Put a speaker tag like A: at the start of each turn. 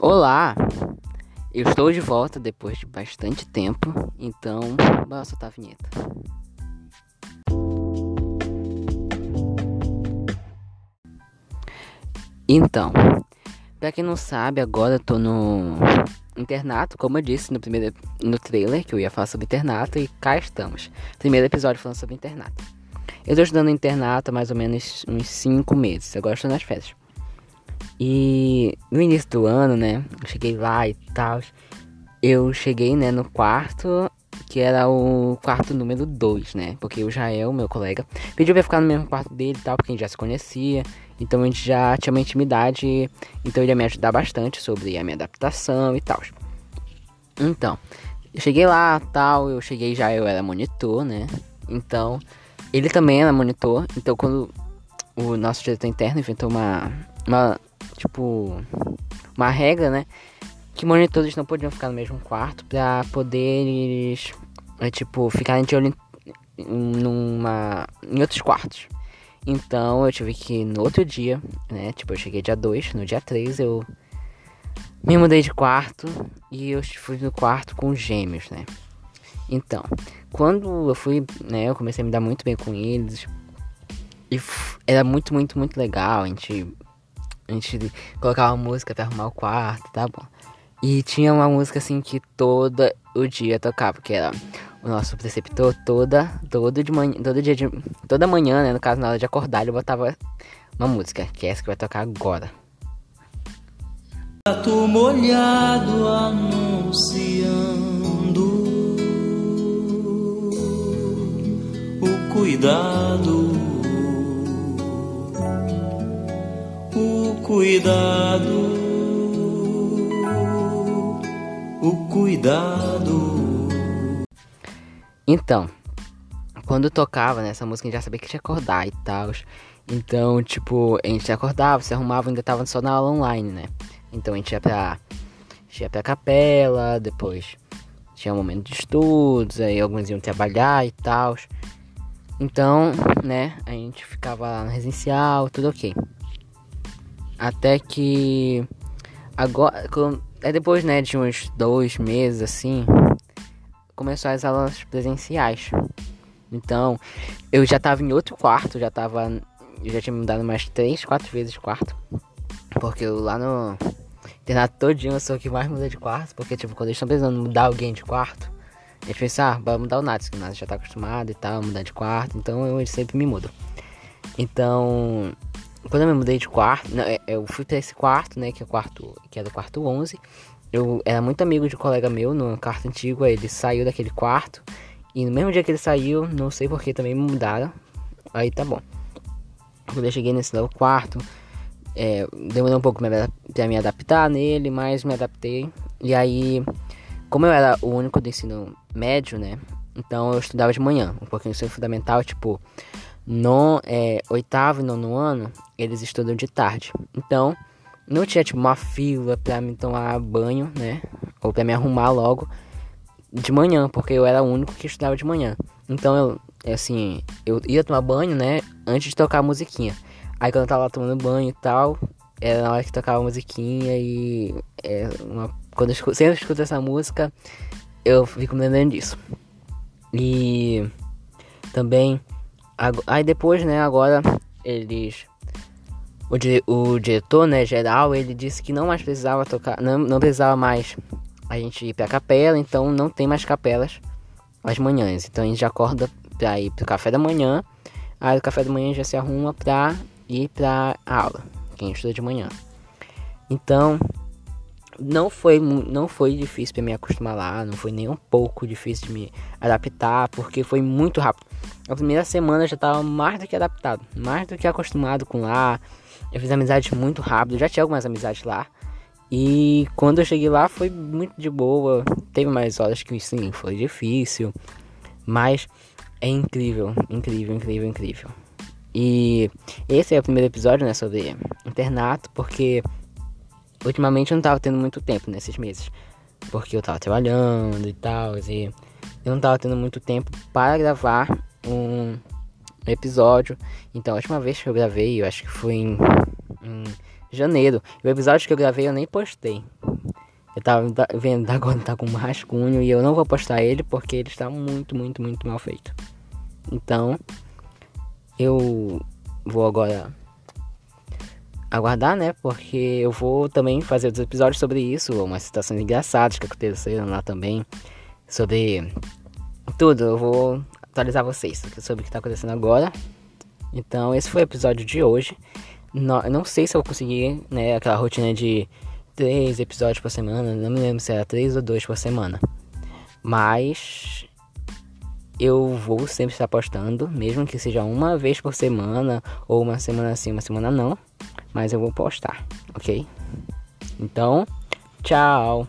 A: Olá! Eu estou de volta depois de bastante tempo, então bora soltar a vinheta. Então, pra quem não sabe, agora eu tô no internato, como eu disse no primeiro no trailer, que eu ia falar sobre internato, e cá estamos. Primeiro episódio falando sobre internato. Eu tô estudando internato há mais ou menos uns 5 meses, agora estou nas férias. E no início do ano, né, cheguei lá e tal. Eu cheguei, né, no quarto, que era o quarto número 2, né? Porque o Jael, meu colega, pediu pra ficar no mesmo quarto dele e tal, porque a gente já se conhecia. Então a gente já tinha uma intimidade, então ele ia me ajudar bastante sobre a minha adaptação e tal. Então, eu cheguei lá, tal, eu cheguei já, eu era monitor, né? Então, ele também era monitor, então quando o nosso diretor interno inventou uma, uma tipo, uma regra, né? Que monitores não podiam ficar no mesmo quarto pra poder é, tipo, ficarem de olho em, numa, em outros quartos. Então eu tive que no outro dia, né? Tipo, eu cheguei dia 2, no dia 3 eu me mudei de quarto e eu fui no quarto com gêmeos, né? Então, quando eu fui, né, eu comecei a me dar muito bem com eles. E era muito, muito, muito legal. A gente a gente colocava música pra arrumar o quarto, tá bom? E tinha uma música assim que todo o dia tocava, que era o nosso preceptor toda, todo de manhã, todo dia de, toda manhã, né, no caso na hora de acordar, ele botava uma música, que é essa que vai tocar agora.
B: Tô molhado anunciando o cuidado cuidado, o cuidado.
A: Então, quando tocava nessa né, música, a gente já sabia que tinha que acordar e tal. Então, tipo, a gente acordava, se arrumava, ainda tava só na aula online, né? Então a gente ia pra, ia pra capela, depois tinha um momento de estudos, aí alguns iam trabalhar e tal. Então, né, a gente ficava lá no residencial, tudo ok. Até que agora, é depois, né, de uns dois meses assim, começou as aulas presenciais. Então, eu já tava em outro quarto, já tava, eu já tinha mudado mais três, quatro vezes de quarto. Porque eu lá no internato todinho eu sou o que mais muda de quarto, porque tipo, quando eles estão precisando mudar alguém de quarto, eles pensam, ah, vai mudar o Nats, que o Nats já tá acostumado e tal, mudar de quarto, então eu sempre me mudo. Então, quando eu me mudei de quarto, não, é, eu fui para esse quarto, né, que é o quarto, que é do quarto 11. Eu era muito amigo de um colega meu no quarto antigo, aí ele saiu daquele quarto e no mesmo dia que ele saiu, não sei porque também me mudaram. Aí tá bom. Quando eu cheguei nesse novo quarto, é, demorou um pouco para me adaptar nele, mas me adaptei. E aí, como eu era o único do ensino médio, né? Então eu estudava de manhã, um pouquinho ensino fundamental, tipo, no é, oitavo e nono ano, eles estudam de tarde. Então, não tinha tipo uma fila pra me tomar banho, né? Ou pra me arrumar logo de manhã, porque eu era o único que estudava de manhã. Então, eu, é assim, eu ia tomar banho, né? Antes de tocar a musiquinha. Aí, quando eu tava lá tomando banho e tal, era na hora que tocava a musiquinha e. É uma, quando eu escuto, sempre escuto essa música, eu fico me lembrando disso. E também Aí depois, né, agora eles. O, o diretor, né, geral, ele disse que não mais precisava tocar. Não, não precisava mais a gente ir pra capela, então não tem mais capelas às manhãs. Então a gente já acorda pra ir pro café da manhã. Aí o café da manhã já se arruma pra ir pra aula. Quem estuda de manhã. Então, não foi, não foi difícil para me acostumar lá, não foi nem um pouco difícil de me adaptar, porque foi muito rápido. A primeira semana eu já estava mais do que adaptado, mais do que acostumado com lá. Eu fiz amizades muito rápido, já tinha algumas amizades lá. E quando eu cheguei lá foi muito de boa. Teve mais horas que sim, foi difícil, mas é incrível, incrível, incrível, incrível. E esse é o primeiro episódio, né, sobre internato, porque ultimamente eu não tava tendo muito tempo nesses meses. Porque eu tava trabalhando e tal. E eu não tava tendo muito tempo para gravar um episódio. Então a última vez que eu gravei, eu acho que foi em, em janeiro. E o episódio que eu gravei eu nem postei. Eu tava vendo agora tá com um rascunho e eu não vou postar ele porque ele está muito, muito, muito mal feito. Então, eu vou agora aguardar, né? Porque eu vou também fazer outros episódios sobre isso, umas situações engraçadas que aconteceram lá também, sobre tudo. Eu vou atualizar vocês sobre o que está acontecendo agora. Então, esse foi o episódio de hoje. Não, não sei se eu vou conseguir, né, aquela rotina de três episódios por semana. Não me lembro se era três ou dois por semana. Mas eu vou sempre estar postando, mesmo que seja uma vez por semana, ou uma semana sim, uma semana não. Mas eu vou postar, ok? Então, tchau!